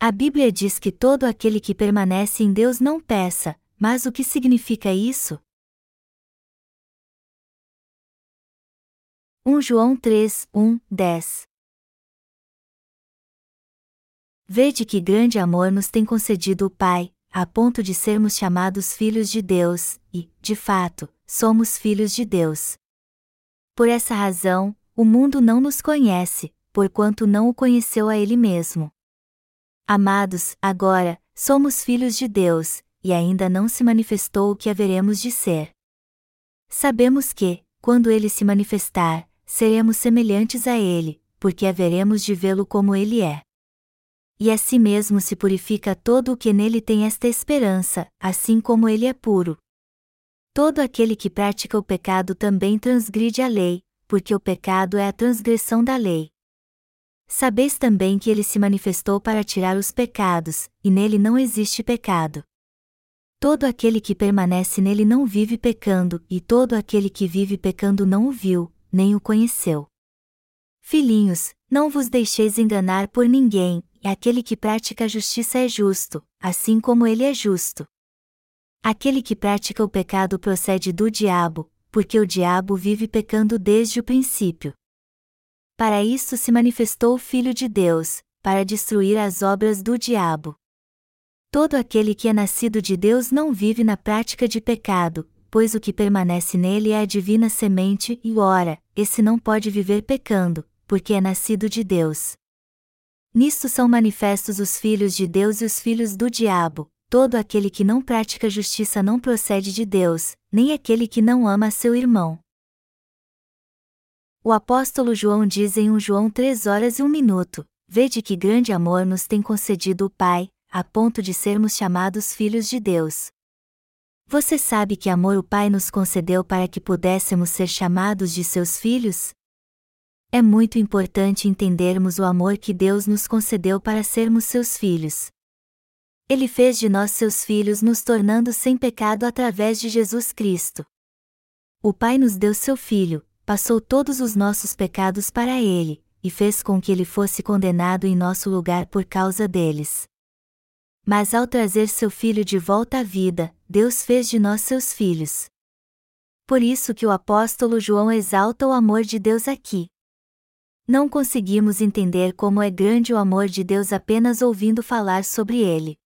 A Bíblia diz que todo aquele que permanece em Deus não peça, mas o que significa isso? 1 João 3, 1, 10 Vede que grande amor nos tem concedido o Pai, a ponto de sermos chamados filhos de Deus, e, de fato, somos filhos de Deus. Por essa razão, o mundo não nos conhece, porquanto não o conheceu a Ele mesmo. Amados, agora, somos filhos de Deus, e ainda não se manifestou o que haveremos de ser. Sabemos que, quando Ele se manifestar, seremos semelhantes a Ele, porque haveremos de vê-lo como Ele é e a si mesmo se purifica todo o que nele tem esta esperança, assim como ele é puro. Todo aquele que pratica o pecado também transgride a lei, porque o pecado é a transgressão da lei. Sabeis também que ele se manifestou para tirar os pecados, e nele não existe pecado. Todo aquele que permanece nele não vive pecando, e todo aquele que vive pecando não o viu, nem o conheceu. Filhinhos, não vos deixeis enganar por ninguém, e aquele que pratica a justiça é justo, assim como ele é justo. Aquele que pratica o pecado procede do diabo, porque o diabo vive pecando desde o princípio. Para isso se manifestou o Filho de Deus, para destruir as obras do diabo. Todo aquele que é nascido de Deus não vive na prática de pecado, pois o que permanece nele é a divina semente e ora, esse não pode viver pecando, porque é nascido de Deus. Nisto são manifestos os filhos de Deus e os filhos do diabo. Todo aquele que não pratica justiça não procede de Deus, nem aquele que não ama seu irmão. O apóstolo João diz em 1 João 3 horas e 1 minuto: Vede que grande amor nos tem concedido o Pai, a ponto de sermos chamados filhos de Deus. Você sabe que amor o Pai nos concedeu para que pudéssemos ser chamados de seus filhos? É muito importante entendermos o amor que Deus nos concedeu para sermos seus filhos. Ele fez de nós seus filhos nos tornando sem pecado através de Jesus Cristo. O Pai nos deu seu Filho, passou todos os nossos pecados para ele, e fez com que ele fosse condenado em nosso lugar por causa deles. Mas ao trazer seu Filho de volta à vida, Deus fez de nós seus filhos. Por isso que o apóstolo João exalta o amor de Deus aqui. Não conseguimos entender como é grande o amor de Deus apenas ouvindo falar sobre ele.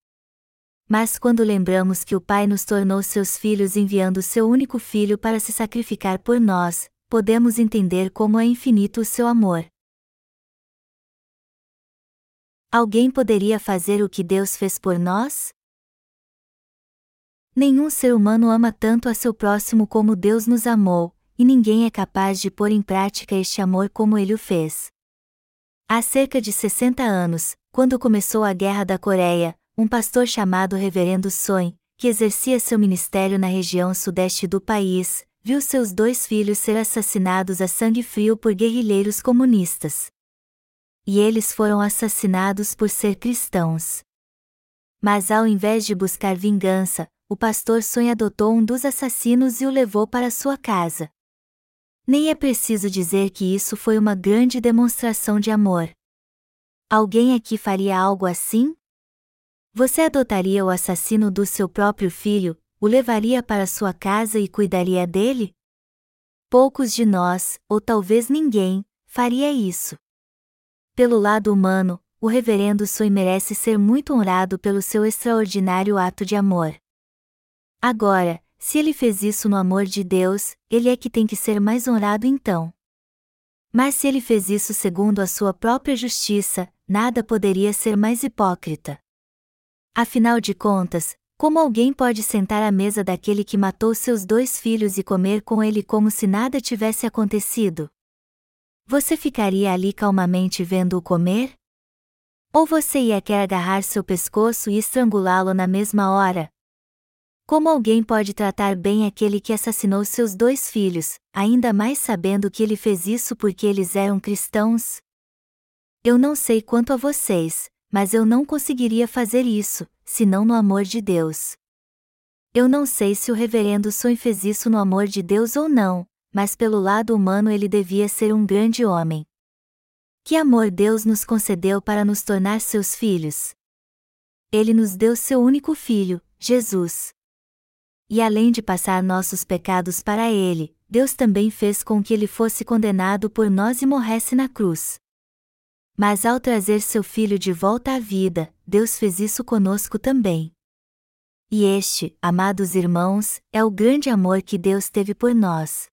Mas quando lembramos que o Pai nos tornou seus filhos enviando seu único filho para se sacrificar por nós, podemos entender como é infinito o seu amor. Alguém poderia fazer o que Deus fez por nós? Nenhum ser humano ama tanto a seu próximo como Deus nos amou, e ninguém é capaz de pôr em prática este amor como ele o fez. Há cerca de 60 anos, quando começou a Guerra da Coreia, um pastor chamado Reverendo Soin, que exercia seu ministério na região sudeste do país, viu seus dois filhos ser assassinados a sangue frio por guerrilheiros comunistas. E eles foram assassinados por ser cristãos. Mas ao invés de buscar vingança, o pastor Soin adotou um dos assassinos e o levou para sua casa. Nem é preciso dizer que isso foi uma grande demonstração de amor. Alguém aqui faria algo assim? Você adotaria o assassino do seu próprio filho, o levaria para sua casa e cuidaria dele? Poucos de nós, ou talvez ninguém, faria isso. Pelo lado humano, o reverendo Sui merece ser muito honrado pelo seu extraordinário ato de amor. Agora, se ele fez isso no amor de Deus, ele é que tem que ser mais honrado então. Mas se ele fez isso segundo a sua própria justiça, nada poderia ser mais hipócrita. Afinal de contas, como alguém pode sentar à mesa daquele que matou seus dois filhos e comer com ele como se nada tivesse acontecido? Você ficaria ali calmamente vendo-o comer? Ou você ia querer agarrar seu pescoço e estrangulá-lo na mesma hora, como alguém pode tratar bem aquele que assassinou seus dois filhos, ainda mais sabendo que ele fez isso porque eles eram cristãos? Eu não sei quanto a vocês, mas eu não conseguiria fazer isso, senão no amor de Deus. Eu não sei se o reverendo Soin fez isso no amor de Deus ou não, mas pelo lado humano ele devia ser um grande homem. Que amor Deus nos concedeu para nos tornar seus filhos? Ele nos deu seu único filho, Jesus. E além de passar nossos pecados para ele, Deus também fez com que ele fosse condenado por nós e morresse na cruz. Mas ao trazer seu filho de volta à vida, Deus fez isso conosco também. E este, amados irmãos, é o grande amor que Deus teve por nós.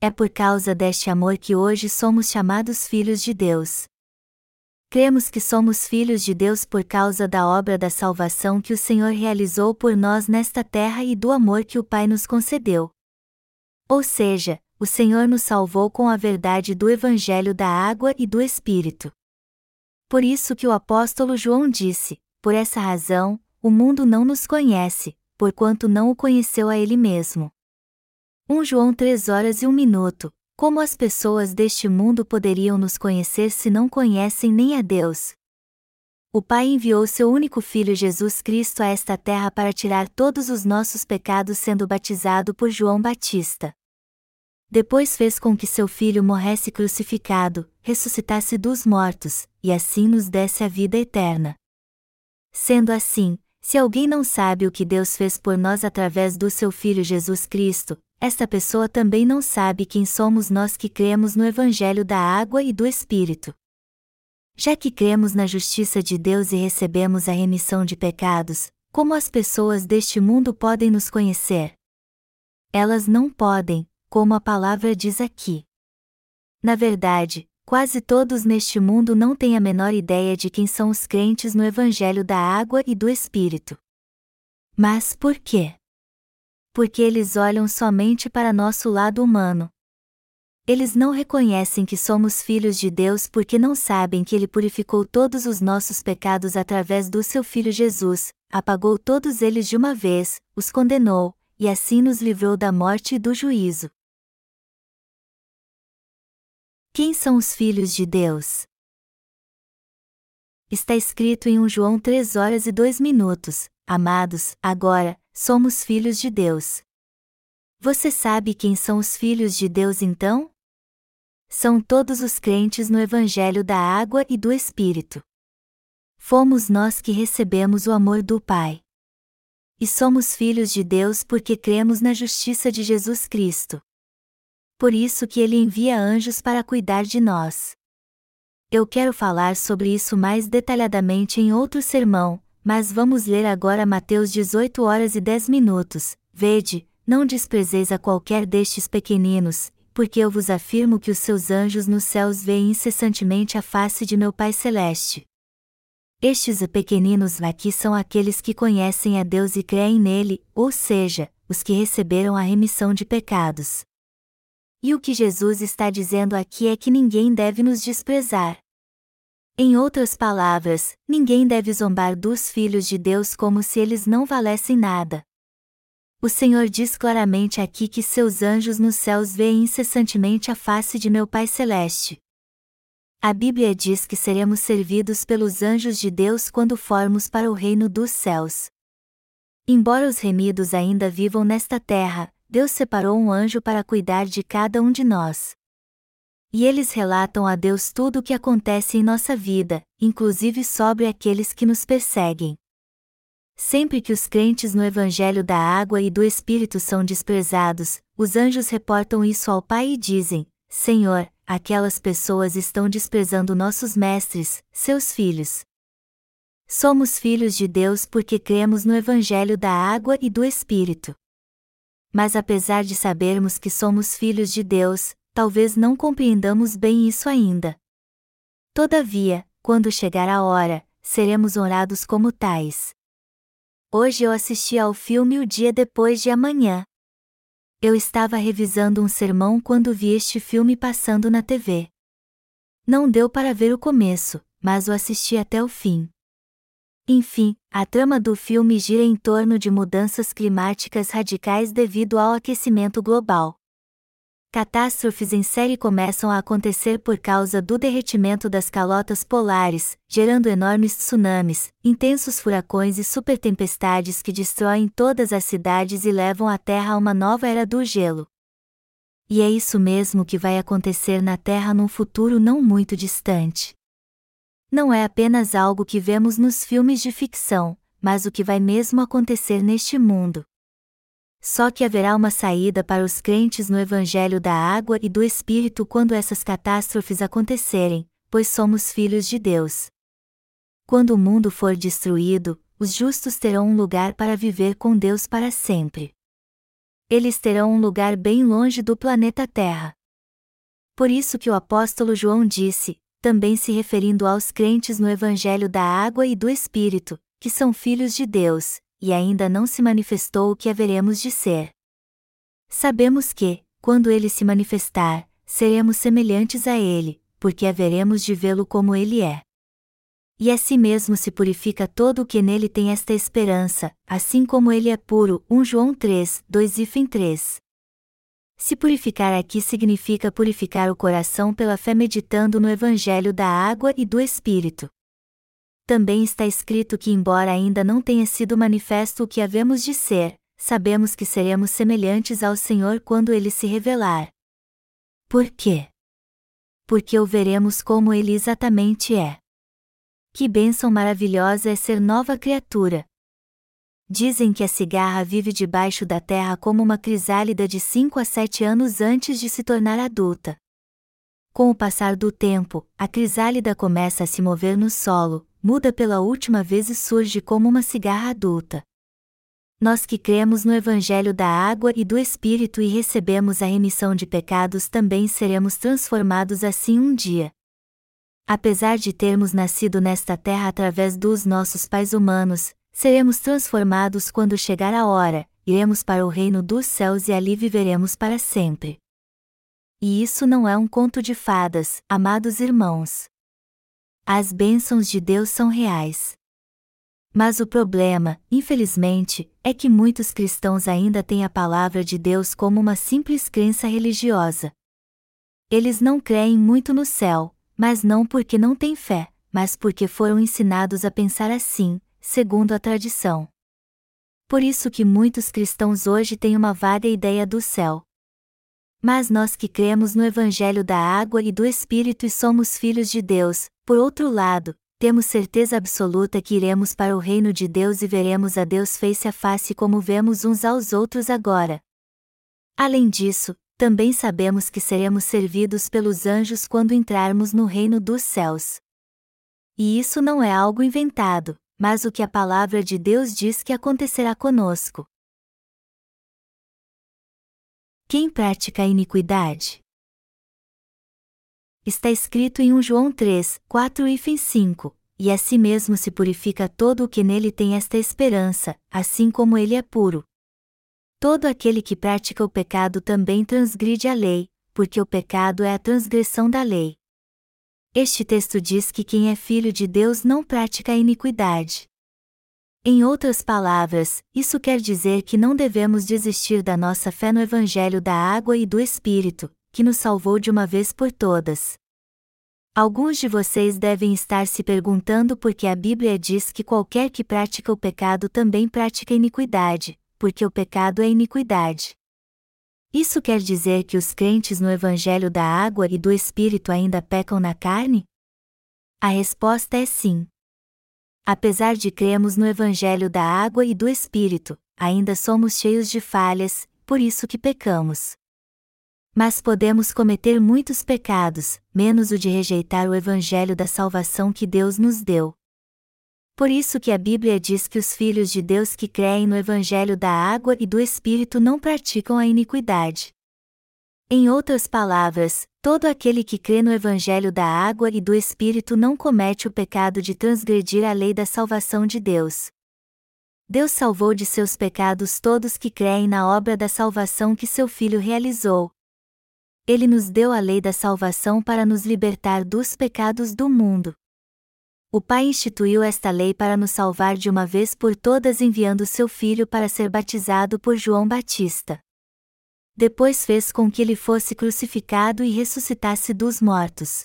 É por causa deste amor que hoje somos chamados filhos de Deus. Cremos que somos filhos de Deus por causa da obra da salvação que o Senhor realizou por nós nesta terra e do amor que o Pai nos concedeu. Ou seja, o Senhor nos salvou com a verdade do Evangelho da água e do Espírito. Por isso que o apóstolo João disse: Por essa razão, o mundo não nos conhece, porquanto não o conheceu a ele mesmo. 1 João 3 horas e 1 minuto, como as pessoas deste mundo poderiam nos conhecer se não conhecem nem a Deus? O Pai enviou seu único Filho Jesus Cristo a esta terra para tirar todos os nossos pecados sendo batizado por João Batista. Depois fez com que seu Filho morresse crucificado, ressuscitasse dos mortos, e assim nos desse a vida eterna. Sendo assim, se alguém não sabe o que Deus fez por nós através do seu Filho Jesus Cristo, esta pessoa também não sabe quem somos nós que cremos no Evangelho da água e do Espírito. Já que cremos na justiça de Deus e recebemos a remissão de pecados, como as pessoas deste mundo podem nos conhecer? Elas não podem, como a palavra diz aqui. Na verdade, quase todos neste mundo não têm a menor ideia de quem são os crentes no Evangelho da água e do Espírito. Mas por quê? porque eles olham somente para nosso lado humano. Eles não reconhecem que somos filhos de Deus porque não sabem que Ele purificou todos os nossos pecados através do seu Filho Jesus, apagou todos eles de uma vez, os condenou, e assim nos livrou da morte e do juízo. Quem são os filhos de Deus? Está escrito em 1 João 3 horas e 2 minutos: Amados, agora, somos filhos de Deus. Você sabe quem são os filhos de Deus então? São todos os crentes no Evangelho da Água e do Espírito. Fomos nós que recebemos o amor do Pai. E somos filhos de Deus porque cremos na justiça de Jesus Cristo. Por isso que ele envia anjos para cuidar de nós. Eu quero falar sobre isso mais detalhadamente em outro sermão, mas vamos ler agora Mateus 18 horas e 10 minutos. Vede, não desprezeis a qualquer destes pequeninos, porque eu vos afirmo que os seus anjos nos céus veem incessantemente a face de meu Pai Celeste. Estes pequeninos aqui são aqueles que conhecem a Deus e creem nele, ou seja, os que receberam a remissão de pecados. E o que Jesus está dizendo aqui é que ninguém deve nos desprezar. Em outras palavras, ninguém deve zombar dos filhos de Deus como se eles não valessem nada. O Senhor diz claramente aqui que seus anjos nos céus veem incessantemente a face de meu Pai Celeste. A Bíblia diz que seremos servidos pelos anjos de Deus quando formos para o reino dos céus. Embora os remidos ainda vivam nesta terra, Deus separou um anjo para cuidar de cada um de nós. E eles relatam a Deus tudo o que acontece em nossa vida, inclusive sobre aqueles que nos perseguem. Sempre que os crentes no Evangelho da Água e do Espírito são desprezados, os anjos reportam isso ao Pai e dizem: Senhor, aquelas pessoas estão desprezando nossos mestres, seus filhos. Somos filhos de Deus porque cremos no Evangelho da Água e do Espírito. Mas apesar de sabermos que somos filhos de Deus, talvez não compreendamos bem isso ainda. Todavia, quando chegar a hora, seremos honrados como tais. Hoje eu assisti ao filme O Dia Depois de Amanhã. Eu estava revisando um sermão quando vi este filme passando na TV. Não deu para ver o começo, mas o assisti até o fim. Enfim, a trama do filme gira em torno de mudanças climáticas radicais devido ao aquecimento global. Catástrofes em série começam a acontecer por causa do derretimento das calotas polares, gerando enormes tsunamis, intensos furacões e supertempestades que destroem todas as cidades e levam a Terra a uma nova era do gelo. E é isso mesmo que vai acontecer na Terra num futuro não muito distante. Não é apenas algo que vemos nos filmes de ficção, mas o que vai mesmo acontecer neste mundo. Só que haverá uma saída para os crentes no Evangelho da Água e do Espírito quando essas catástrofes acontecerem, pois somos filhos de Deus. Quando o mundo for destruído, os justos terão um lugar para viver com Deus para sempre. Eles terão um lugar bem longe do planeta Terra. Por isso que o apóstolo João disse, também se referindo aos crentes no Evangelho da Água e do Espírito, que são filhos de Deus, e ainda não se manifestou o que haveremos de ser. Sabemos que, quando ele se manifestar, seremos semelhantes a ele, porque haveremos de vê-lo como ele é. E a si mesmo se purifica todo o que nele tem esta esperança, assim como ele é puro. 1 João 3, 2 e 3. Se purificar aqui significa purificar o coração pela fé meditando no Evangelho da água e do Espírito. Também está escrito que, embora ainda não tenha sido manifesto o que havemos de ser, sabemos que seremos semelhantes ao Senhor quando ele se revelar. Por quê? Porque o veremos como ele exatamente é. Que bênção maravilhosa é ser nova criatura! Dizem que a cigarra vive debaixo da terra como uma crisálida de 5 a 7 anos antes de se tornar adulta. Com o passar do tempo, a crisálida começa a se mover no solo, muda pela última vez e surge como uma cigarra adulta. Nós que cremos no Evangelho da Água e do Espírito e recebemos a remissão de pecados também seremos transformados assim um dia. Apesar de termos nascido nesta terra através dos nossos pais humanos, seremos transformados quando chegar a hora, iremos para o reino dos céus e ali viveremos para sempre. E isso não é um conto de fadas, amados irmãos. As bênçãos de Deus são reais. Mas o problema, infelizmente, é que muitos cristãos ainda têm a palavra de Deus como uma simples crença religiosa. Eles não creem muito no céu, mas não porque não têm fé, mas porque foram ensinados a pensar assim, segundo a tradição. Por isso que muitos cristãos hoje têm uma vaga ideia do céu. Mas nós que cremos no Evangelho da água e do Espírito e somos filhos de Deus, por outro lado, temos certeza absoluta que iremos para o reino de Deus e veremos a Deus face a face como vemos uns aos outros agora. Além disso, também sabemos que seremos servidos pelos anjos quando entrarmos no reino dos céus. E isso não é algo inventado, mas o que a palavra de Deus diz que acontecerá conosco. Quem pratica a iniquidade? Está escrito em 1 João 3, 4 e 5, e a si mesmo se purifica todo o que nele tem esta esperança, assim como ele é puro. Todo aquele que pratica o pecado também transgride a lei, porque o pecado é a transgressão da lei. Este texto diz que quem é filho de Deus não pratica a iniquidade. Em outras palavras, isso quer dizer que não devemos desistir da nossa fé no Evangelho da água e do Espírito, que nos salvou de uma vez por todas. Alguns de vocês devem estar se perguntando por que a Bíblia diz que qualquer que pratica o pecado também pratica iniquidade, porque o pecado é iniquidade. Isso quer dizer que os crentes no Evangelho da Água e do Espírito ainda pecam na carne? A resposta é sim. Apesar de cremos no Evangelho da Água e do Espírito, ainda somos cheios de falhas, por isso que pecamos. Mas podemos cometer muitos pecados, menos o de rejeitar o Evangelho da salvação que Deus nos deu. Por isso que a Bíblia diz que os filhos de Deus que creem no Evangelho da água e do Espírito não praticam a iniquidade. Em outras palavras, todo aquele que crê no Evangelho da água e do Espírito não comete o pecado de transgredir a lei da salvação de Deus. Deus salvou de seus pecados todos que creem na obra da salvação que seu Filho realizou. Ele nos deu a lei da salvação para nos libertar dos pecados do mundo. O Pai instituiu esta lei para nos salvar de uma vez por todas enviando seu Filho para ser batizado por João Batista. Depois fez com que ele fosse crucificado e ressuscitasse dos mortos.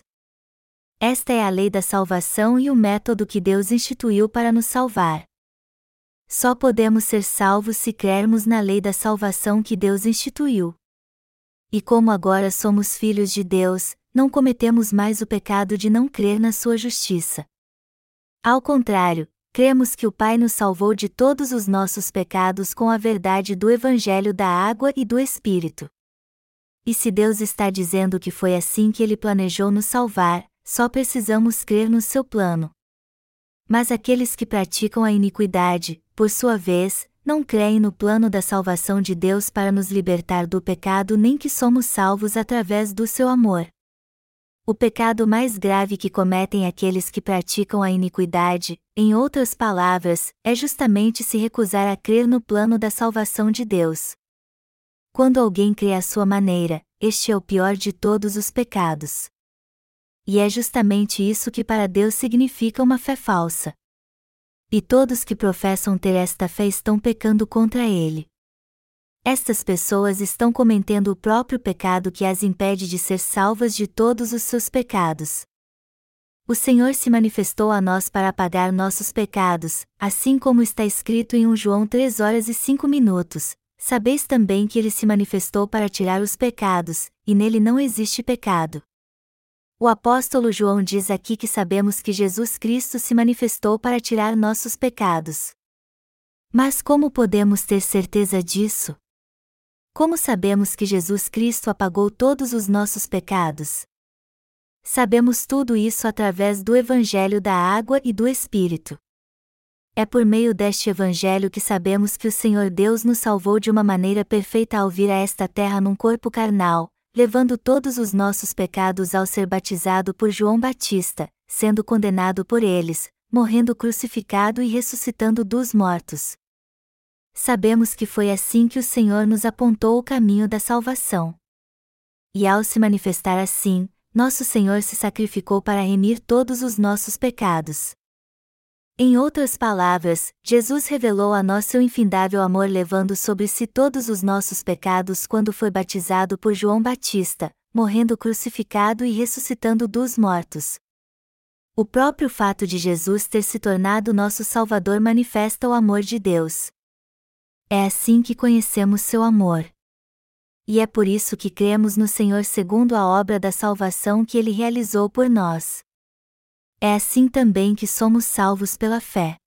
Esta é a lei da salvação e o método que Deus instituiu para nos salvar. Só podemos ser salvos se crermos na lei da salvação que Deus instituiu. E como agora somos filhos de Deus, não cometemos mais o pecado de não crer na sua justiça. Ao contrário, cremos que o Pai nos salvou de todos os nossos pecados com a verdade do Evangelho da água e do Espírito. E se Deus está dizendo que foi assim que ele planejou nos salvar, só precisamos crer no seu plano. Mas aqueles que praticam a iniquidade, por sua vez, não creem no plano da salvação de Deus para nos libertar do pecado nem que somos salvos através do seu amor. O pecado mais grave que cometem aqueles que praticam a iniquidade, em outras palavras, é justamente se recusar a crer no plano da salvação de Deus. Quando alguém crê à sua maneira, este é o pior de todos os pecados. E é justamente isso que para Deus significa uma fé falsa. E todos que professam ter esta fé estão pecando contra Ele. Estas pessoas estão cometendo o próprio pecado que as impede de ser salvas de todos os seus pecados. O Senhor se manifestou a nós para apagar nossos pecados, assim como está escrito em 1 João 3 horas e 5 minutos. Sabeis também que ele se manifestou para tirar os pecados, e nele não existe pecado. O apóstolo João diz aqui que sabemos que Jesus Cristo se manifestou para tirar nossos pecados. Mas como podemos ter certeza disso? Como sabemos que Jesus Cristo apagou todos os nossos pecados? Sabemos tudo isso através do Evangelho da Água e do Espírito. É por meio deste Evangelho que sabemos que o Senhor Deus nos salvou de uma maneira perfeita ao vir a esta terra num corpo carnal, levando todos os nossos pecados ao ser batizado por João Batista, sendo condenado por eles, morrendo crucificado e ressuscitando dos mortos sabemos que foi assim que o Senhor nos apontou o caminho da salvação. E ao se manifestar assim, nosso Senhor se sacrificou para remir todos os nossos pecados. Em outras palavras, Jesus revelou a nós seu infindável amor levando sobre si todos os nossos pecados quando foi batizado por João Batista, morrendo crucificado e ressuscitando dos mortos. O próprio fato de Jesus ter se tornado nosso Salvador manifesta o amor de Deus. É assim que conhecemos seu amor. E é por isso que cremos no Senhor segundo a obra da salvação que ele realizou por nós. É assim também que somos salvos pela fé.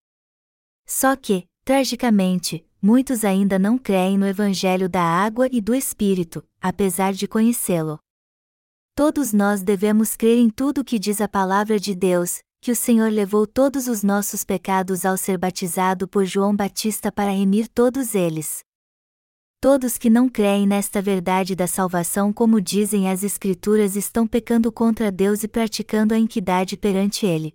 Só que, tragicamente, muitos ainda não creem no Evangelho da água e do Espírito, apesar de conhecê-lo. Todos nós devemos crer em tudo o que diz a palavra de Deus, que o Senhor levou todos os nossos pecados ao ser batizado por João Batista para remir todos eles. Todos que não creem nesta verdade da salvação, como dizem as Escrituras, estão pecando contra Deus e praticando a iniquidade perante Ele.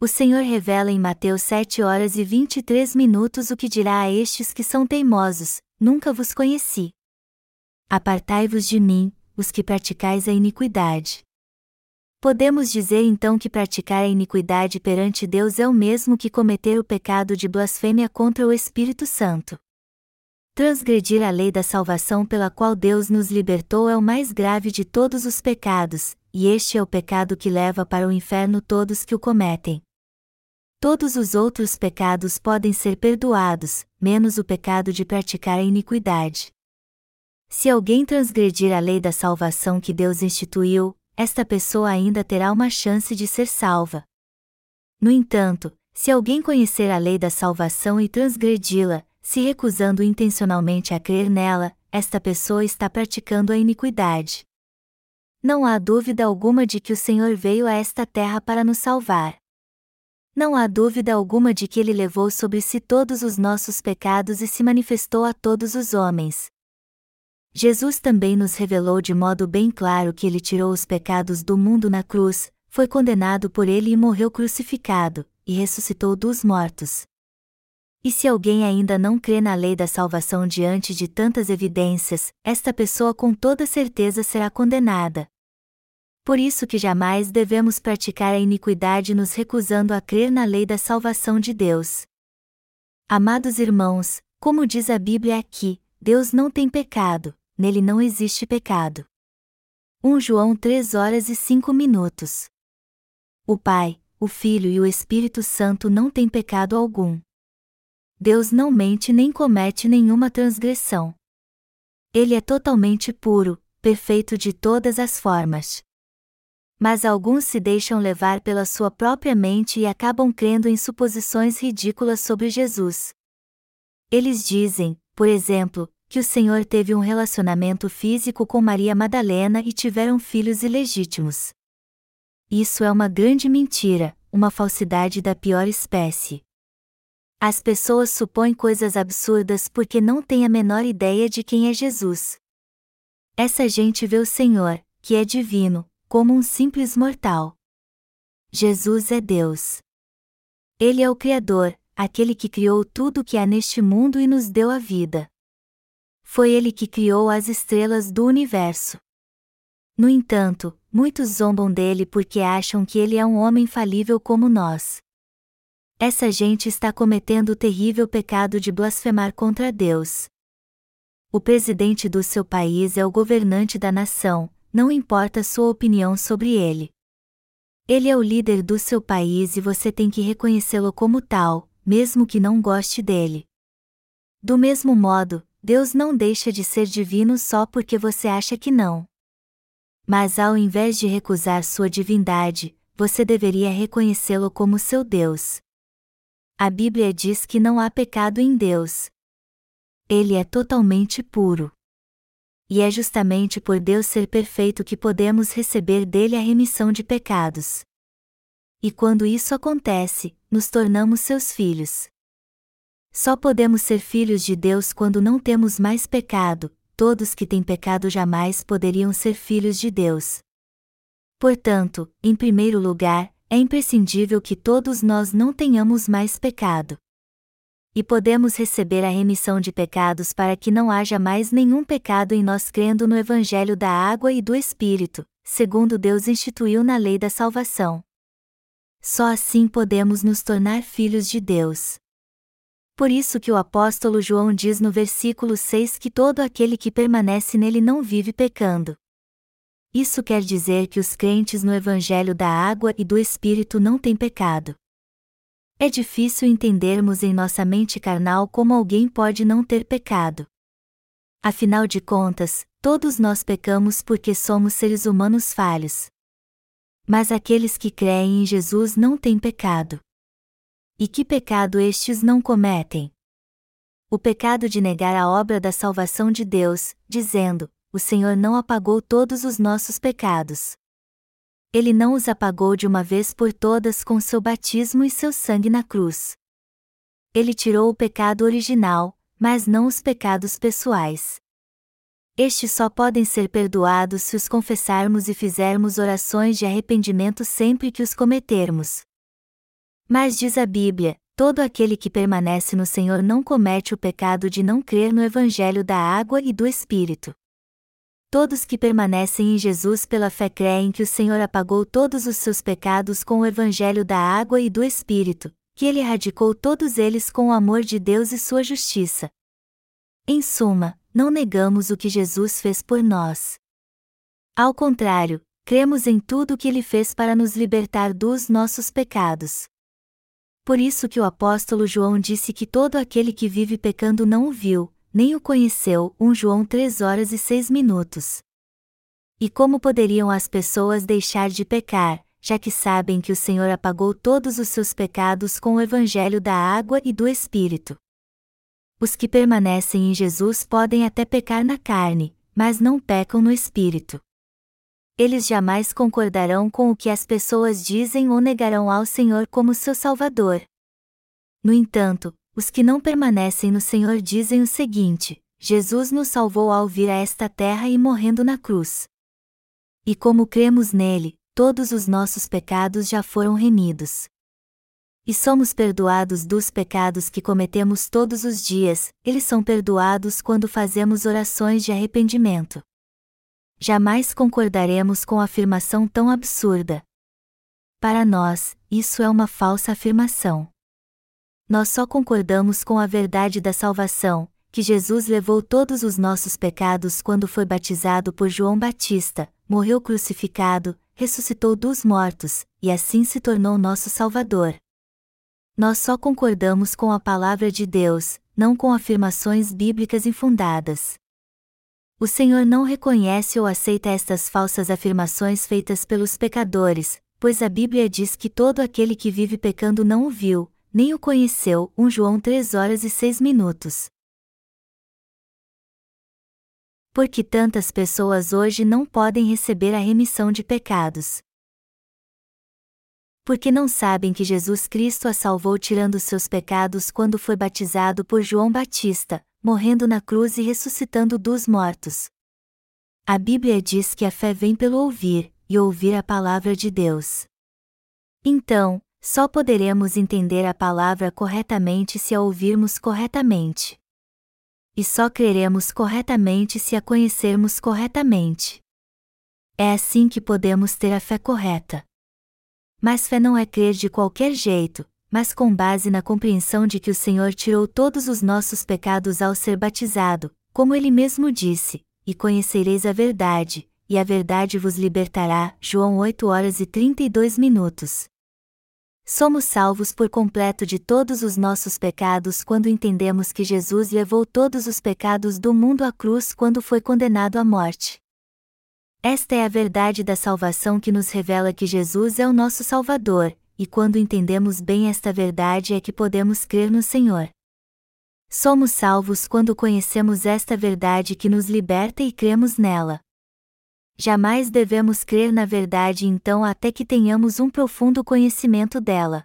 O Senhor revela em Mateus 7 horas e 23 minutos o que dirá a estes que são teimosos: Nunca vos conheci. Apartai-vos de mim, os que praticais a iniquidade. Podemos dizer então que praticar a iniquidade perante Deus é o mesmo que cometer o pecado de blasfêmia contra o Espírito Santo. Transgredir a lei da salvação pela qual Deus nos libertou é o mais grave de todos os pecados, e este é o pecado que leva para o inferno todos que o cometem. Todos os outros pecados podem ser perdoados, menos o pecado de praticar a iniquidade. Se alguém transgredir a lei da salvação que Deus instituiu, esta pessoa ainda terá uma chance de ser salva. No entanto, se alguém conhecer a lei da salvação e transgredi-la, se recusando intencionalmente a crer nela, esta pessoa está praticando a iniquidade. Não há dúvida alguma de que o Senhor veio a esta terra para nos salvar. Não há dúvida alguma de que ele levou sobre si todos os nossos pecados e se manifestou a todos os homens. Jesus também nos revelou de modo bem claro que ele tirou os pecados do mundo na cruz, foi condenado por ele e morreu crucificado, e ressuscitou dos mortos. E se alguém ainda não crê na lei da salvação diante de tantas evidências, esta pessoa com toda certeza será condenada. Por isso que jamais devemos praticar a iniquidade nos recusando a crer na lei da salvação de Deus. Amados irmãos, como diz a Bíblia aqui, Deus não tem pecado, nele não existe pecado. 1 João 3 horas e 5 minutos. O Pai, o Filho e o Espírito Santo não têm pecado algum. Deus não mente nem comete nenhuma transgressão. Ele é totalmente puro, perfeito de todas as formas. Mas alguns se deixam levar pela sua própria mente e acabam crendo em suposições ridículas sobre Jesus. Eles dizem, por exemplo, que o Senhor teve um relacionamento físico com Maria Madalena e tiveram filhos ilegítimos. Isso é uma grande mentira, uma falsidade da pior espécie. As pessoas supõem coisas absurdas porque não têm a menor ideia de quem é Jesus. Essa gente vê o Senhor, que é divino, como um simples mortal. Jesus é Deus. Ele é o Criador, aquele que criou tudo o que há neste mundo e nos deu a vida. Foi ele que criou as estrelas do universo. No entanto, muitos zombam dele porque acham que ele é um homem falível como nós. Essa gente está cometendo o terrível pecado de blasfemar contra Deus. O presidente do seu país é o governante da nação, não importa sua opinião sobre ele. Ele é o líder do seu país e você tem que reconhecê-lo como tal, mesmo que não goste dele. Do mesmo modo, Deus não deixa de ser divino só porque você acha que não. Mas ao invés de recusar sua divindade, você deveria reconhecê-lo como seu Deus. A Bíblia diz que não há pecado em Deus, ele é totalmente puro. E é justamente por Deus ser perfeito que podemos receber dele a remissão de pecados. E quando isso acontece, nos tornamos seus filhos. Só podemos ser filhos de Deus quando não temos mais pecado, todos que têm pecado jamais poderiam ser filhos de Deus. Portanto, em primeiro lugar, é imprescindível que todos nós não tenhamos mais pecado e podemos receber a remissão de pecados para que não haja mais nenhum pecado em nós crendo no Evangelho da água e do Espírito, segundo Deus instituiu na lei da salvação. Só assim podemos nos tornar filhos de Deus. Por isso que o apóstolo João diz no versículo 6 que todo aquele que permanece nele não vive pecando. Isso quer dizer que os crentes no Evangelho da água e do Espírito não têm pecado. É difícil entendermos em nossa mente carnal como alguém pode não ter pecado. Afinal de contas, todos nós pecamos porque somos seres humanos falhos. Mas aqueles que creem em Jesus não têm pecado. E que pecado estes não cometem? O pecado de negar a obra da salvação de Deus, dizendo: O Senhor não apagou todos os nossos pecados. Ele não os apagou de uma vez por todas com seu batismo e seu sangue na cruz. Ele tirou o pecado original, mas não os pecados pessoais. Estes só podem ser perdoados se os confessarmos e fizermos orações de arrependimento sempre que os cometermos. Mas diz a Bíblia: todo aquele que permanece no Senhor não comete o pecado de não crer no Evangelho da água e do Espírito. Todos que permanecem em Jesus pela fé creem que o Senhor apagou todos os seus pecados com o evangelho da água e do Espírito, que ele erradicou todos eles com o amor de Deus e sua justiça. Em suma, não negamos o que Jesus fez por nós. Ao contrário, cremos em tudo o que ele fez para nos libertar dos nossos pecados. Por isso que o apóstolo João disse que todo aquele que vive pecando não o viu, nem o conheceu. 1 João 3 horas e 6 minutos. E como poderiam as pessoas deixar de pecar, já que sabem que o Senhor apagou todos os seus pecados com o evangelho da água e do Espírito? Os que permanecem em Jesus podem até pecar na carne, mas não pecam no Espírito. Eles jamais concordarão com o que as pessoas dizem ou negarão ao Senhor como seu Salvador. No entanto, os que não permanecem no Senhor dizem o seguinte: Jesus nos salvou ao vir a esta terra e morrendo na cruz. E como cremos nele, todos os nossos pecados já foram remidos. E somos perdoados dos pecados que cometemos todos os dias, eles são perdoados quando fazemos orações de arrependimento. Jamais concordaremos com afirmação tão absurda. Para nós, isso é uma falsa afirmação nós só concordamos com a verdade da salvação, que Jesus levou todos os nossos pecados quando foi batizado por João Batista, morreu crucificado, ressuscitou dos mortos, e assim se tornou nosso Salvador. Nós só concordamos com a palavra de Deus, não com afirmações bíblicas infundadas. O Senhor não reconhece ou aceita estas falsas afirmações feitas pelos pecadores, pois a Bíblia diz que todo aquele que vive pecando não o viu, nem o conheceu. 1 João 3 horas e 6 minutos. Por que tantas pessoas hoje não podem receber a remissão de pecados? Porque não sabem que Jesus Cristo a salvou tirando seus pecados quando foi batizado por João Batista, morrendo na cruz e ressuscitando dos mortos. A Bíblia diz que a fé vem pelo ouvir, e ouvir a palavra de Deus. Então, só poderemos entender a palavra corretamente se a ouvirmos corretamente. E só creremos corretamente se a conhecermos corretamente. É assim que podemos ter a fé correta. Mas fé não é crer de qualquer jeito, mas com base na compreensão de que o Senhor tirou todos os nossos pecados ao ser batizado, como ele mesmo disse: E conhecereis a verdade, e a verdade vos libertará. João 8 horas e 32 minutos. Somos salvos por completo de todos os nossos pecados quando entendemos que Jesus levou todos os pecados do mundo à cruz quando foi condenado à morte. Esta é a verdade da salvação que nos revela que Jesus é o nosso Salvador, e quando entendemos bem esta verdade é que podemos crer no Senhor. Somos salvos quando conhecemos esta verdade que nos liberta e cremos nela. Jamais devemos crer na verdade então até que tenhamos um profundo conhecimento dela.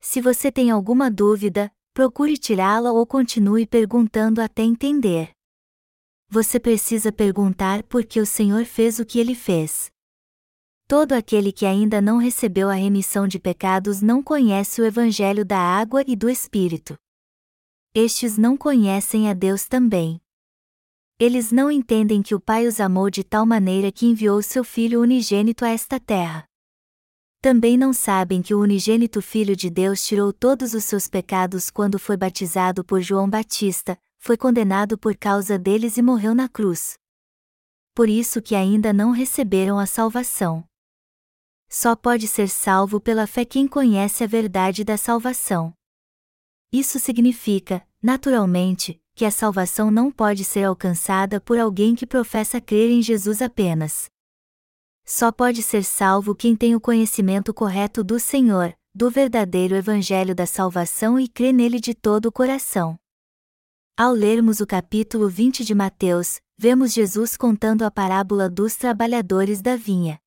Se você tem alguma dúvida, procure tirá-la ou continue perguntando até entender. Você precisa perguntar por que o Senhor fez o que ele fez. Todo aquele que ainda não recebeu a remissão de pecados não conhece o Evangelho da água e do Espírito. Estes não conhecem a Deus também. Eles não entendem que o Pai os amou de tal maneira que enviou seu Filho unigênito a esta terra. Também não sabem que o unigênito Filho de Deus tirou todos os seus pecados quando foi batizado por João Batista, foi condenado por causa deles e morreu na cruz. Por isso que ainda não receberam a salvação. Só pode ser salvo pela fé quem conhece a verdade da salvação. Isso significa, naturalmente, que a salvação não pode ser alcançada por alguém que professa crer em Jesus apenas. Só pode ser salvo quem tem o conhecimento correto do Senhor, do verdadeiro Evangelho da salvação e crê nele de todo o coração. Ao lermos o capítulo 20 de Mateus, vemos Jesus contando a parábola dos trabalhadores da vinha.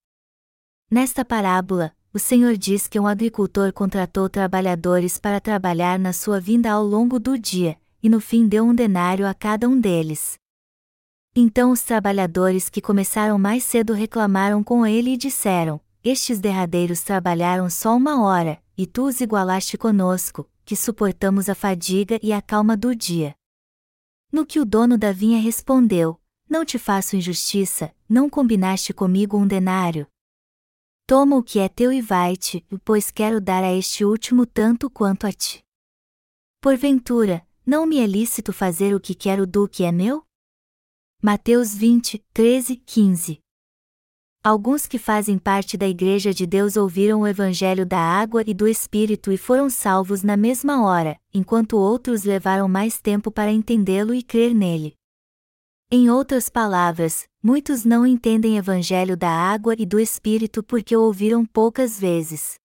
Nesta parábola, o Senhor diz que um agricultor contratou trabalhadores para trabalhar na sua vinda ao longo do dia, e no fim deu um denário a cada um deles. Então os trabalhadores que começaram mais cedo reclamaram com ele e disseram: Estes derradeiros trabalharam só uma hora, e tu os igualaste conosco, que suportamos a fadiga e a calma do dia. No que o dono da vinha respondeu: Não te faço injustiça, não combinaste comigo um denário, Toma o que é teu e vai-te, pois quero dar a este último tanto quanto a ti. Porventura, não me é lícito fazer o que quero do que é meu? Mateus 20, 13, 15 Alguns que fazem parte da Igreja de Deus ouviram o Evangelho da água e do Espírito e foram salvos na mesma hora, enquanto outros levaram mais tempo para entendê-lo e crer nele. Em outras palavras, muitos não entendem Evangelho da água e do Espírito porque o ouviram poucas vezes.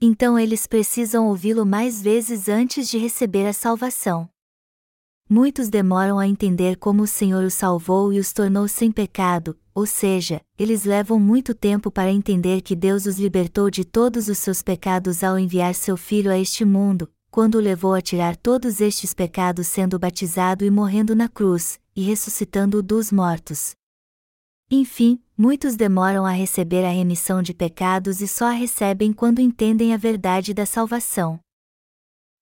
Então eles precisam ouvi-lo mais vezes antes de receber a salvação. Muitos demoram a entender como o Senhor os salvou e os tornou sem pecado, ou seja, eles levam muito tempo para entender que Deus os libertou de todos os seus pecados ao enviar seu Filho a este mundo, quando o levou a tirar todos estes pecados sendo batizado e morrendo na cruz, e ressuscitando dos mortos. Enfim, muitos demoram a receber a remissão de pecados e só a recebem quando entendem a verdade da salvação.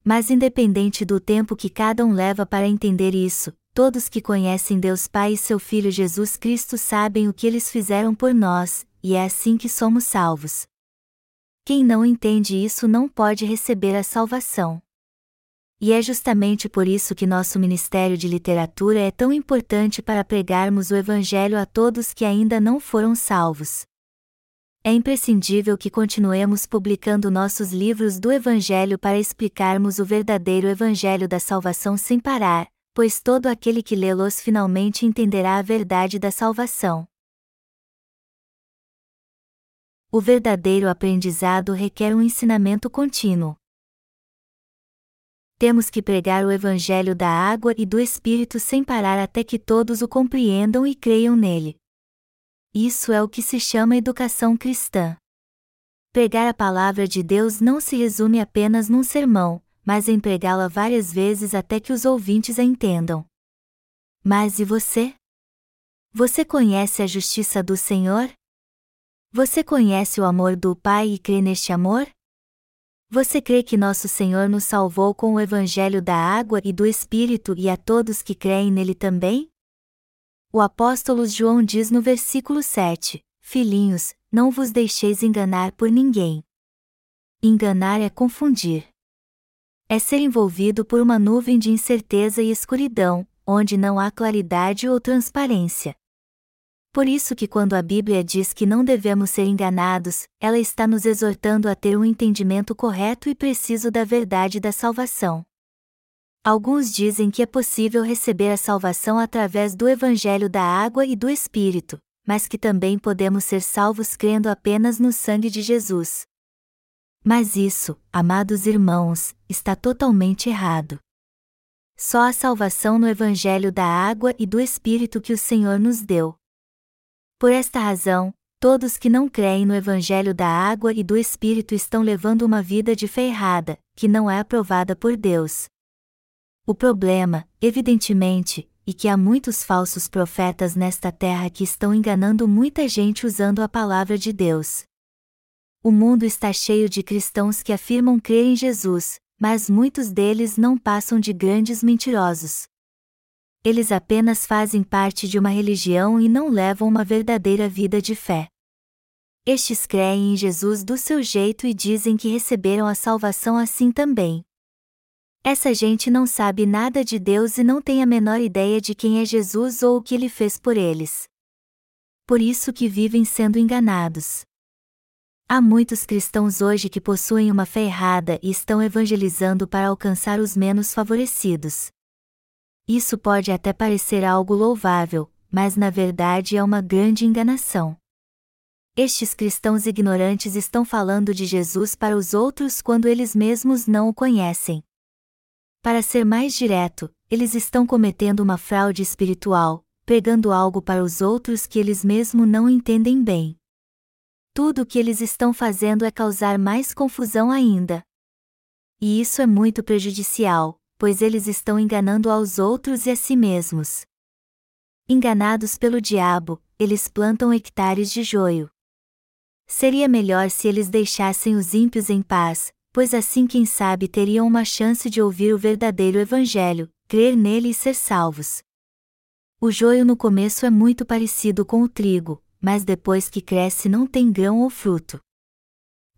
Mas independente do tempo que cada um leva para entender isso, todos que conhecem Deus Pai e seu Filho Jesus Cristo sabem o que eles fizeram por nós, e é assim que somos salvos. Quem não entende isso não pode receber a salvação. E é justamente por isso que nosso Ministério de Literatura é tão importante para pregarmos o Evangelho a todos que ainda não foram salvos. É imprescindível que continuemos publicando nossos livros do Evangelho para explicarmos o verdadeiro Evangelho da salvação sem parar, pois todo aquele que lê-los finalmente entenderá a verdade da salvação. O verdadeiro aprendizado requer um ensinamento contínuo. Temos que pregar o Evangelho da água e do Espírito sem parar até que todos o compreendam e creiam nele. Isso é o que se chama educação cristã. Pregar a palavra de Deus não se resume apenas num sermão, mas em pregá-la várias vezes até que os ouvintes a entendam. Mas e você? Você conhece a justiça do Senhor? Você conhece o amor do Pai e crê neste amor? Você crê que nosso Senhor nos salvou com o Evangelho da água e do Espírito e a todos que creem nele também? O apóstolo João diz no versículo 7: Filhinhos, não vos deixeis enganar por ninguém. Enganar é confundir. É ser envolvido por uma nuvem de incerteza e escuridão, onde não há claridade ou transparência. Por isso que quando a Bíblia diz que não devemos ser enganados, ela está nos exortando a ter um entendimento correto e preciso da verdade da salvação. Alguns dizem que é possível receber a salvação através do Evangelho da água e do Espírito, mas que também podemos ser salvos crendo apenas no sangue de Jesus. Mas isso, amados irmãos, está totalmente errado. Só a salvação no Evangelho da água e do Espírito que o Senhor nos deu. Por esta razão, todos que não creem no Evangelho da água e do Espírito estão levando uma vida de fé errada, que não é aprovada por Deus. O problema, evidentemente, é que há muitos falsos profetas nesta terra que estão enganando muita gente usando a palavra de Deus. O mundo está cheio de cristãos que afirmam crer em Jesus, mas muitos deles não passam de grandes mentirosos. Eles apenas fazem parte de uma religião e não levam uma verdadeira vida de fé. Estes creem em Jesus do seu jeito e dizem que receberam a salvação assim também. Essa gente não sabe nada de Deus e não tem a menor ideia de quem é Jesus ou o que ele fez por eles. Por isso que vivem sendo enganados. Há muitos cristãos hoje que possuem uma fé errada e estão evangelizando para alcançar os menos favorecidos. Isso pode até parecer algo louvável, mas na verdade é uma grande enganação. Estes cristãos ignorantes estão falando de Jesus para os outros quando eles mesmos não o conhecem. Para ser mais direto, eles estão cometendo uma fraude espiritual, pregando algo para os outros que eles mesmos não entendem bem. Tudo o que eles estão fazendo é causar mais confusão ainda. E isso é muito prejudicial, pois eles estão enganando aos outros e a si mesmos. Enganados pelo diabo, eles plantam hectares de joio. Seria melhor se eles deixassem os ímpios em paz, pois assim quem sabe teriam uma chance de ouvir o verdadeiro Evangelho, crer nele e ser salvos. O joio no começo é muito parecido com o trigo, mas depois que cresce não tem grão ou fruto.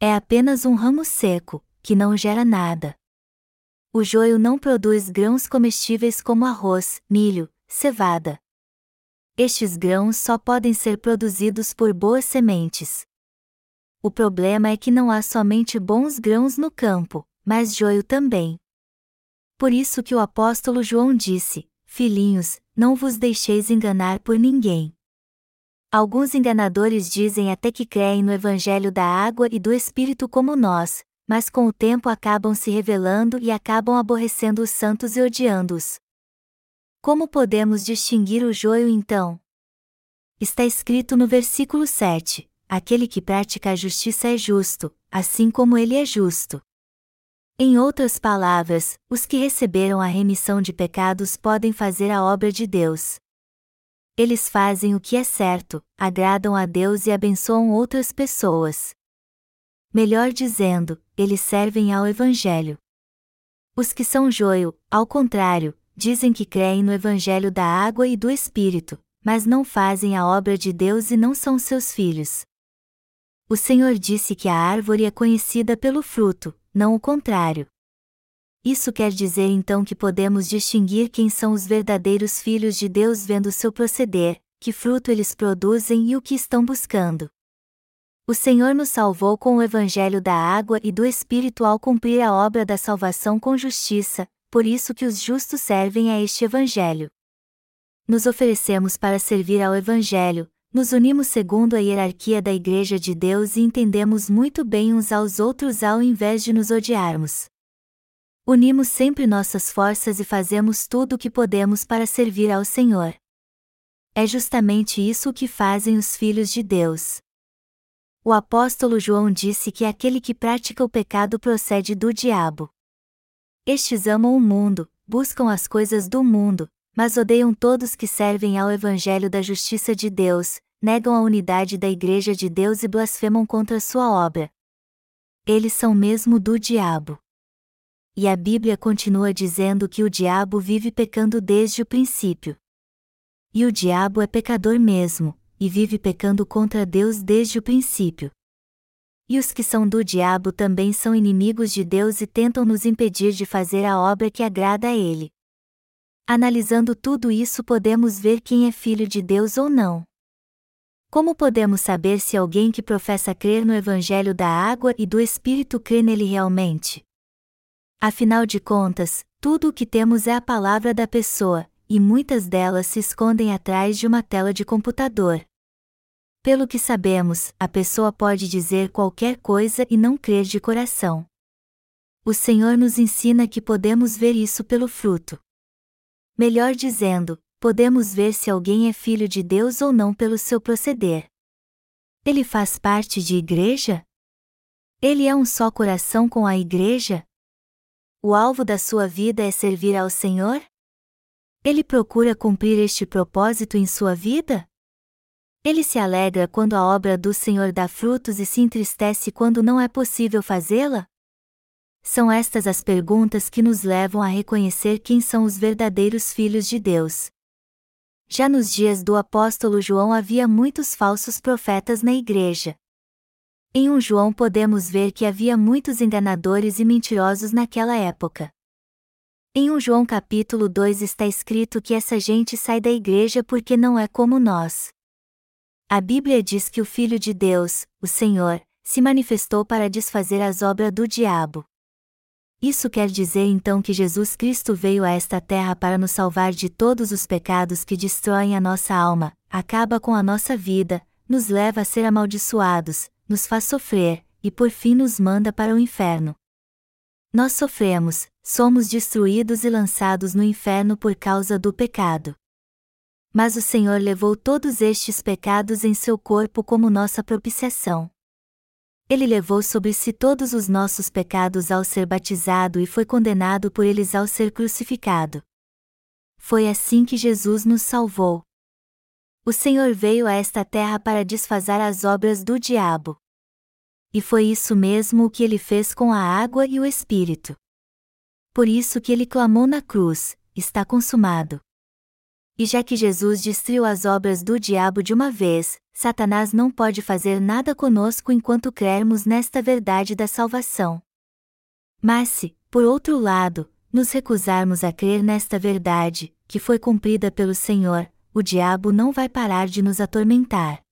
É apenas um ramo seco, que não gera nada. O joio não produz grãos comestíveis como arroz, milho, cevada. Estes grãos só podem ser produzidos por boas sementes. O problema é que não há somente bons grãos no campo, mas joio também. Por isso que o apóstolo João disse: Filhinhos, não vos deixeis enganar por ninguém. Alguns enganadores dizem até que creem no evangelho da água e do espírito como nós, mas com o tempo acabam se revelando e acabam aborrecendo os santos e odiando-os. Como podemos distinguir o joio então? Está escrito no versículo 7: aquele que pratica a justiça é justo, assim como ele é justo. Em outras palavras, os que receberam a remissão de pecados podem fazer a obra de Deus. Eles fazem o que é certo, agradam a Deus e abençoam outras pessoas. Melhor dizendo, eles servem ao Evangelho. Os que são joio, ao contrário, dizem que creem no Evangelho da água e do Espírito, mas não fazem a obra de Deus e não são seus filhos. O Senhor disse que a árvore é conhecida pelo fruto, não o contrário. Isso quer dizer então que podemos distinguir quem são os verdadeiros filhos de Deus vendo seu proceder, que fruto eles produzem e o que estão buscando. O Senhor nos salvou com o Evangelho da água e do Espírito ao cumprir a obra da salvação com justiça, por isso que os justos servem a este Evangelho. Nos oferecemos para servir ao Evangelho, nos unimos segundo a hierarquia da Igreja de Deus e entendemos muito bem uns aos outros ao invés de nos odiarmos. Unimos sempre nossas forças e fazemos tudo o que podemos para servir ao Senhor. É justamente isso que fazem os filhos de Deus. O apóstolo João disse que aquele que pratica o pecado procede do diabo. Estes amam o mundo, buscam as coisas do mundo, mas odeiam todos que servem ao Evangelho da Justiça de Deus, negam a unidade da Igreja de Deus e blasfemam contra sua obra. Eles são mesmo do diabo. E a Bíblia continua dizendo que o diabo vive pecando desde o princípio. E o diabo é pecador mesmo, e vive pecando contra Deus desde o princípio. E os que são do diabo também são inimigos de Deus e tentam nos impedir de fazer a obra que agrada a Ele. Analisando tudo isso, podemos ver quem é filho de Deus ou não. Como podemos saber se alguém que professa crer no Evangelho da água e do Espírito crê nele realmente? Afinal de contas, tudo o que temos é a palavra da pessoa, e muitas delas se escondem atrás de uma tela de computador. Pelo que sabemos, a pessoa pode dizer qualquer coisa e não crer de coração. O Senhor nos ensina que podemos ver isso pelo fruto. Melhor dizendo, podemos ver se alguém é filho de Deus ou não pelo seu proceder. Ele faz parte de igreja? Ele é um só coração com a igreja? O alvo da sua vida é servir ao Senhor? Ele procura cumprir este propósito em sua vida? Ele se alegra quando a obra do Senhor dá frutos e se entristece quando não é possível fazê-la? São estas as perguntas que nos levam a reconhecer quem são os verdadeiros filhos de Deus. Já nos dias do apóstolo João havia muitos falsos profetas na igreja. Em 1 João podemos ver que havia muitos enganadores e mentirosos naquela época. Em 1 João capítulo 2 está escrito que essa gente sai da igreja porque não é como nós. A Bíblia diz que o Filho de Deus, o Senhor, se manifestou para desfazer as obras do diabo. Isso quer dizer então que Jesus Cristo veio a esta terra para nos salvar de todos os pecados que destroem a nossa alma, acaba com a nossa vida, nos leva a ser amaldiçoados, nos faz sofrer, e por fim nos manda para o inferno. Nós sofremos, somos destruídos e lançados no inferno por causa do pecado. Mas o Senhor levou todos estes pecados em seu corpo como nossa propiciação. Ele levou sobre si todos os nossos pecados ao ser batizado e foi condenado por eles ao ser crucificado. Foi assim que Jesus nos salvou. O Senhor veio a esta terra para desfazer as obras do diabo. E foi isso mesmo o que ele fez com a água e o Espírito. Por isso que ele clamou na cruz: está consumado. E já que Jesus destruiu as obras do diabo de uma vez, Satanás não pode fazer nada conosco enquanto crermos nesta verdade da salvação. Mas se, por outro lado, nos recusarmos a crer nesta verdade, que foi cumprida pelo Senhor, o diabo não vai parar de nos atormentar.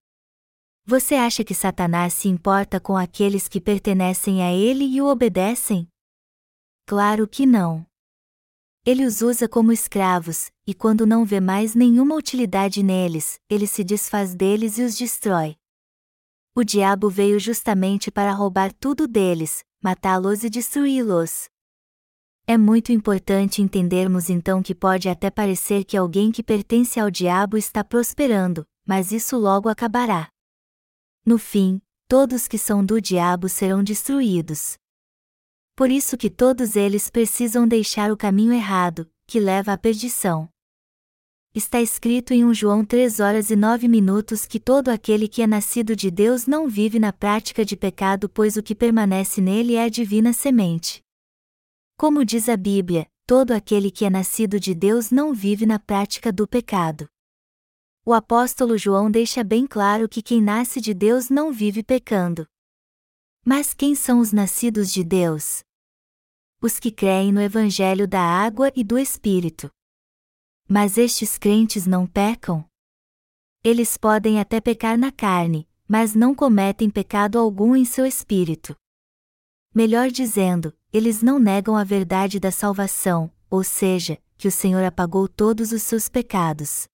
Você acha que Satanás se importa com aqueles que pertenecem a ele e o obedecem? Claro que não. Ele os usa como escravos, e quando não vê mais nenhuma utilidade neles, ele se desfaz deles e os destrói. O diabo veio justamente para roubar tudo deles, matá-los e destruí-los. É muito importante entendermos então que pode até parecer que alguém que pertence ao diabo está prosperando, mas isso logo acabará. No fim, todos que são do diabo serão destruídos. Por isso que todos eles precisam deixar o caminho errado, que leva à perdição. Está escrito em 1 João 3 horas e 9 minutos que todo aquele que é nascido de Deus não vive na prática de pecado, pois o que permanece nele é a divina semente. Como diz a Bíblia, todo aquele que é nascido de Deus não vive na prática do pecado. O apóstolo João deixa bem claro que quem nasce de Deus não vive pecando. Mas quem são os nascidos de Deus? Os que creem no Evangelho da água e do Espírito. Mas estes crentes não pecam? Eles podem até pecar na carne, mas não cometem pecado algum em seu espírito. Melhor dizendo, eles não negam a verdade da salvação, ou seja, que o Senhor apagou todos os seus pecados.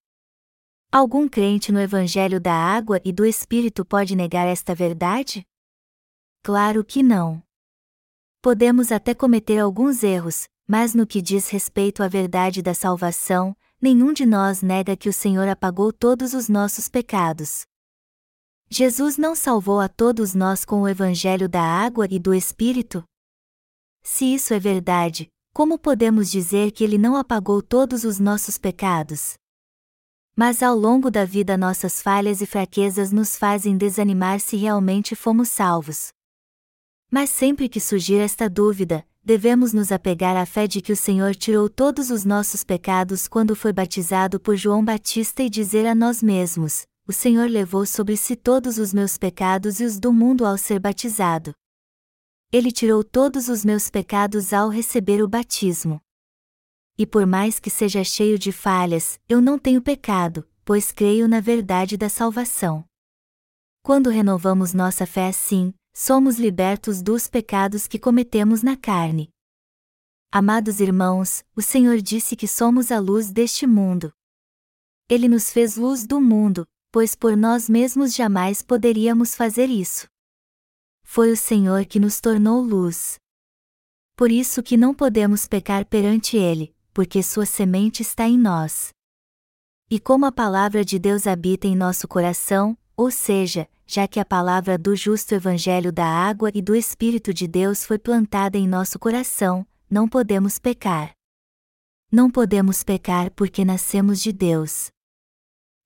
Algum crente no Evangelho da Água e do Espírito pode negar esta verdade? Claro que não. Podemos até cometer alguns erros, mas no que diz respeito à verdade da salvação, nenhum de nós nega que o Senhor apagou todos os nossos pecados. Jesus não salvou a todos nós com o Evangelho da Água e do Espírito? Se isso é verdade, como podemos dizer que Ele não apagou todos os nossos pecados? Mas ao longo da vida nossas falhas e fraquezas nos fazem desanimar se realmente fomos salvos. Mas sempre que surgir esta dúvida, devemos nos apegar à fé de que o Senhor tirou todos os nossos pecados quando foi batizado por João Batista e dizer a nós mesmos: O Senhor levou sobre si todos os meus pecados e os do mundo ao ser batizado. Ele tirou todos os meus pecados ao receber o batismo e por mais que seja cheio de falhas, eu não tenho pecado, pois creio na verdade da salvação. Quando renovamos nossa fé assim, somos libertos dos pecados que cometemos na carne. Amados irmãos, o Senhor disse que somos a luz deste mundo. Ele nos fez luz do mundo, pois por nós mesmos jamais poderíamos fazer isso. Foi o Senhor que nos tornou luz. Por isso que não podemos pecar perante Ele, porque sua semente está em nós. E como a palavra de Deus habita em nosso coração, ou seja, já que a palavra do justo Evangelho da água e do Espírito de Deus foi plantada em nosso coração, não podemos pecar. Não podemos pecar porque nascemos de Deus.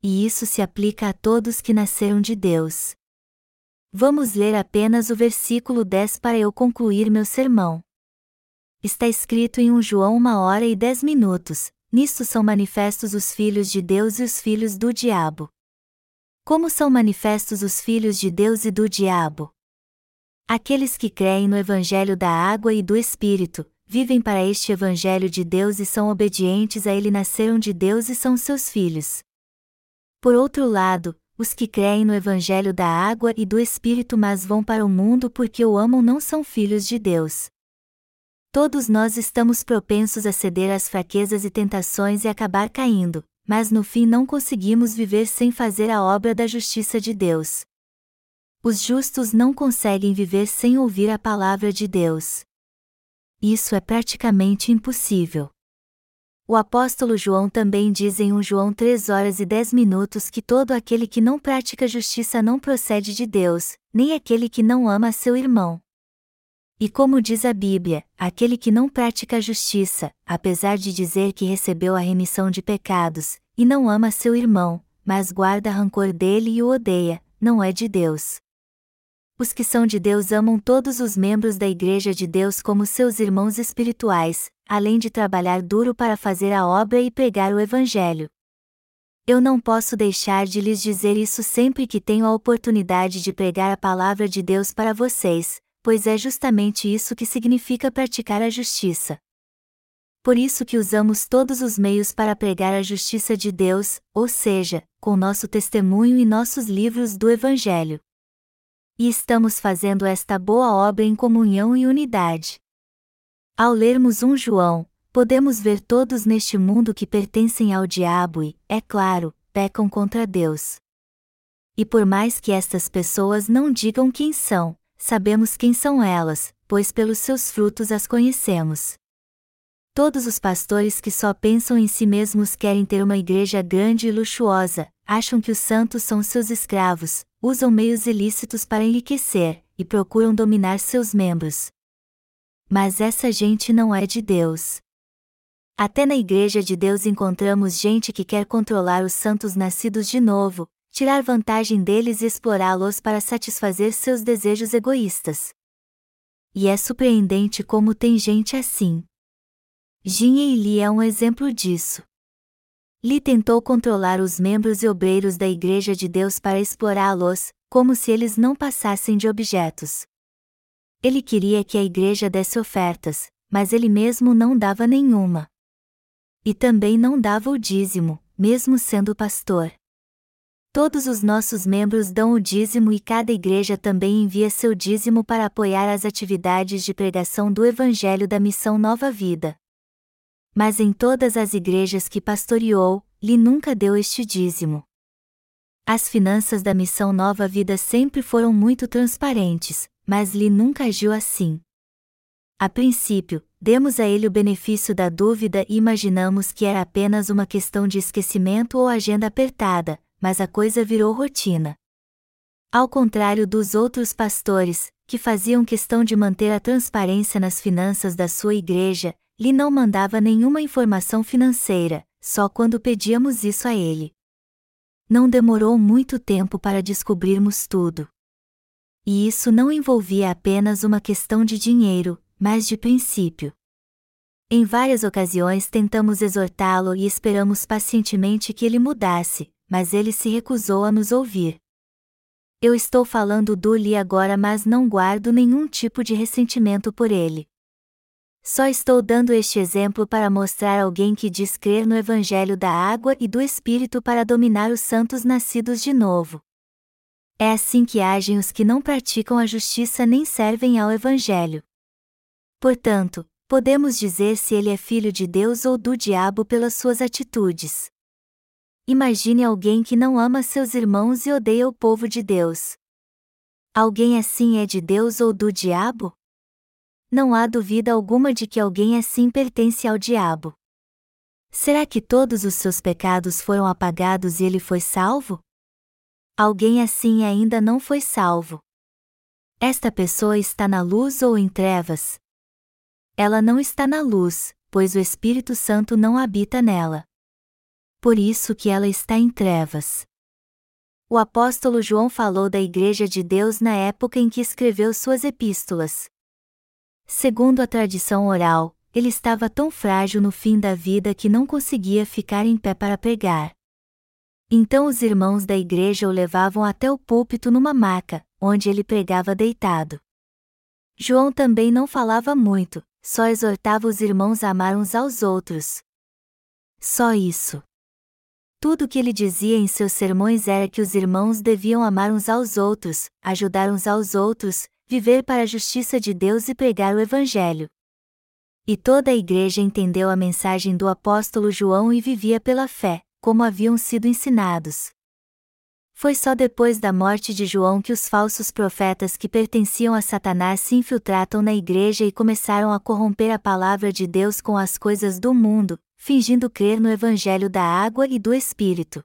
E isso se aplica a todos que nasceram de Deus. Vamos ler apenas o versículo 10 para eu concluir meu sermão está escrito em 1 João uma hora e dez minutos, nisto são manifestos os filhos de Deus e os filhos do diabo. Como são manifestos os filhos de Deus e do diabo? Aqueles que creem no Evangelho da água e do Espírito, vivem para este Evangelho de Deus e são obedientes a ele nasceram de Deus e são seus filhos. Por outro lado, os que creem no Evangelho da água e do Espírito mas vão para o mundo porque o amam não são filhos de Deus. Todos nós estamos propensos a ceder às fraquezas e tentações e acabar caindo, mas no fim não conseguimos viver sem fazer a obra da justiça de Deus. Os justos não conseguem viver sem ouvir a palavra de Deus. Isso é praticamente impossível. O apóstolo João também diz em 1 João 3 horas e 10 minutos que todo aquele que não pratica justiça não procede de Deus, nem aquele que não ama seu irmão. E como diz a Bíblia, aquele que não pratica justiça, apesar de dizer que recebeu a remissão de pecados, e não ama seu irmão, mas guarda rancor dele e o odeia, não é de Deus. Os que são de Deus amam todos os membros da Igreja de Deus como seus irmãos espirituais, além de trabalhar duro para fazer a obra e pregar o Evangelho. Eu não posso deixar de lhes dizer isso sempre que tenho a oportunidade de pregar a palavra de Deus para vocês, pois é justamente isso que significa praticar a justiça. Por isso que usamos todos os meios para pregar a justiça de Deus, ou seja, com nosso testemunho e nossos livros do Evangelho. E estamos fazendo esta boa obra em comunhão e unidade. Ao lermos um João, podemos ver todos neste mundo que pertencem ao diabo e, é claro, pecam contra Deus. E por mais que estas pessoas não digam quem são, sabemos quem são elas, pois pelos seus frutos as conhecemos. Todos os pastores que só pensam em si mesmos querem ter uma igreja grande e luxuosa, acham que os santos são seus escravos, usam meios ilícitos para enriquecer, e procuram dominar seus membros. Mas essa gente não é de Deus. Até na Igreja de Deus encontramos gente que quer controlar os santos nascidos de novo, tirar vantagem deles e explorá-los para satisfazer seus desejos egoístas. E é surpreendente como tem gente assim. Jin Li é um exemplo disso. Li tentou controlar os membros e obreiros da Igreja de Deus para explorá-los, como se eles não passassem de objetos. Ele queria que a igreja desse ofertas, mas ele mesmo não dava nenhuma. E também não dava o dízimo, mesmo sendo pastor. Todos os nossos membros dão o dízimo e cada igreja também envia seu dízimo para apoiar as atividades de pregação do Evangelho da Missão Nova Vida. Mas em todas as igrejas que pastoreou, lhe nunca deu este dízimo. As finanças da missão Nova Vida sempre foram muito transparentes, mas Lee nunca agiu assim. A princípio, demos a ele o benefício da dúvida e imaginamos que era apenas uma questão de esquecimento ou agenda apertada, mas a coisa virou rotina. Ao contrário dos outros pastores, que faziam questão de manter a transparência nas finanças da sua igreja, Lee não mandava nenhuma informação financeira, só quando pedíamos isso a ele. Não demorou muito tempo para descobrirmos tudo. E isso não envolvia apenas uma questão de dinheiro, mas de princípio. Em várias ocasiões tentamos exortá-lo e esperamos pacientemente que ele mudasse, mas ele se recusou a nos ouvir. Eu estou falando do Lee agora, mas não guardo nenhum tipo de ressentimento por ele. Só estou dando este exemplo para mostrar alguém que diz crer no Evangelho da água e do Espírito para dominar os santos nascidos de novo. É assim que agem os que não praticam a justiça nem servem ao Evangelho. Portanto, podemos dizer se ele é filho de Deus ou do diabo pelas suas atitudes. Imagine alguém que não ama seus irmãos e odeia o povo de Deus. Alguém assim é de Deus ou do diabo? não há dúvida alguma de que alguém assim pertence ao diabo. Será que todos os seus pecados foram apagados e ele foi salvo? Alguém assim ainda não foi salvo. Esta pessoa está na luz ou em trevas? Ela não está na luz, pois o Espírito Santo não habita nela. Por isso que ela está em trevas. O apóstolo João falou da Igreja de Deus na época em que escreveu suas epístolas. Segundo a tradição oral, ele estava tão frágil no fim da vida que não conseguia ficar em pé para pregar. Então os irmãos da igreja o levavam até o púlpito numa maca, onde ele pregava deitado. João também não falava muito, só exortava os irmãos a amar uns aos outros. Só isso. Tudo o que ele dizia em seus sermões era que os irmãos deviam amar uns aos outros, ajudar uns aos outros, viver para a justiça de Deus e pregar o Evangelho. E toda a igreja entendeu a mensagem do apóstolo João e vivia pela fé, como haviam sido ensinados. Foi só depois da morte de João que os falsos profetas que pertenciam a Satanás se infiltraram na igreja e começaram a corromper a palavra de Deus com as coisas do mundo, fingindo crer no evangelho da água e do Espírito.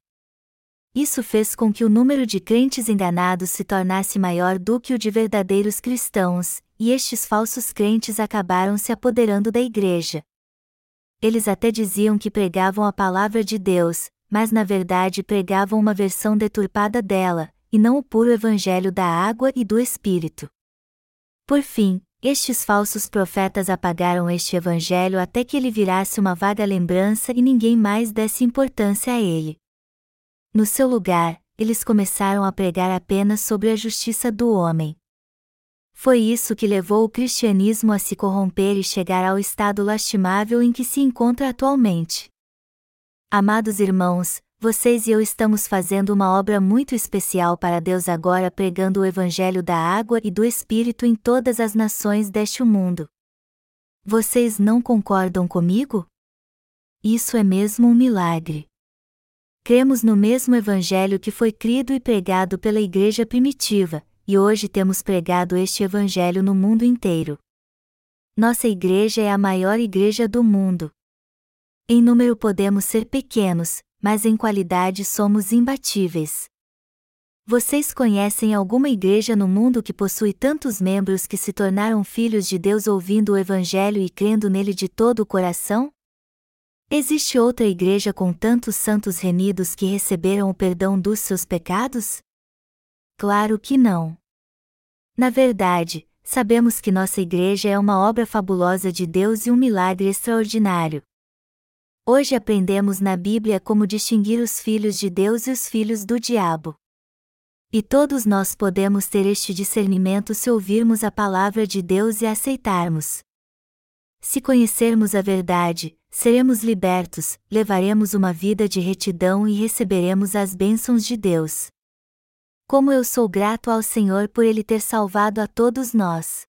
Isso fez com que o número de crentes enganados se tornasse maior do que o de verdadeiros cristãos, e estes falsos crentes acabaram se apoderando da igreja. Eles até diziam que pregavam a palavra de Deus, mas na verdade pregavam uma versão deturpada dela, e não o puro evangelho da água e do Espírito. Por fim, estes falsos profetas apagaram este evangelho até que ele virasse uma vaga lembrança e ninguém mais desse importância a ele. No seu lugar, eles começaram a pregar apenas sobre a justiça do homem. Foi isso que levou o cristianismo a se corromper e chegar ao estado lastimável em que se encontra atualmente. Amados irmãos, vocês e eu estamos fazendo uma obra muito especial para Deus agora pregando o Evangelho da água e do Espírito em todas as nações deste mundo. Vocês não concordam comigo? Isso é mesmo um milagre. Cremos no mesmo Evangelho que foi crido e pregado pela Igreja primitiva, e hoje temos pregado este Evangelho no mundo inteiro. Nossa igreja é a maior igreja do mundo. Em número podemos ser pequenos, mas em qualidade somos imbatíveis. Vocês conhecem alguma igreja no mundo que possui tantos membros que se tornaram filhos de Deus ouvindo o Evangelho e crendo nele de todo o coração? Existe outra igreja com tantos santos remidos que receberam o perdão dos seus pecados? Claro que não. Na verdade, sabemos que nossa igreja é uma obra fabulosa de Deus e um milagre extraordinário. Hoje aprendemos na Bíblia como distinguir os filhos de Deus e os filhos do diabo. E todos nós podemos ter este discernimento se ouvirmos a palavra de Deus e aceitarmos. Se conhecermos a verdade, seremos libertos, levaremos uma vida de retidão e receberemos as bênçãos de Deus. Como eu sou grato ao Senhor por Ele ter salvado a todos nós.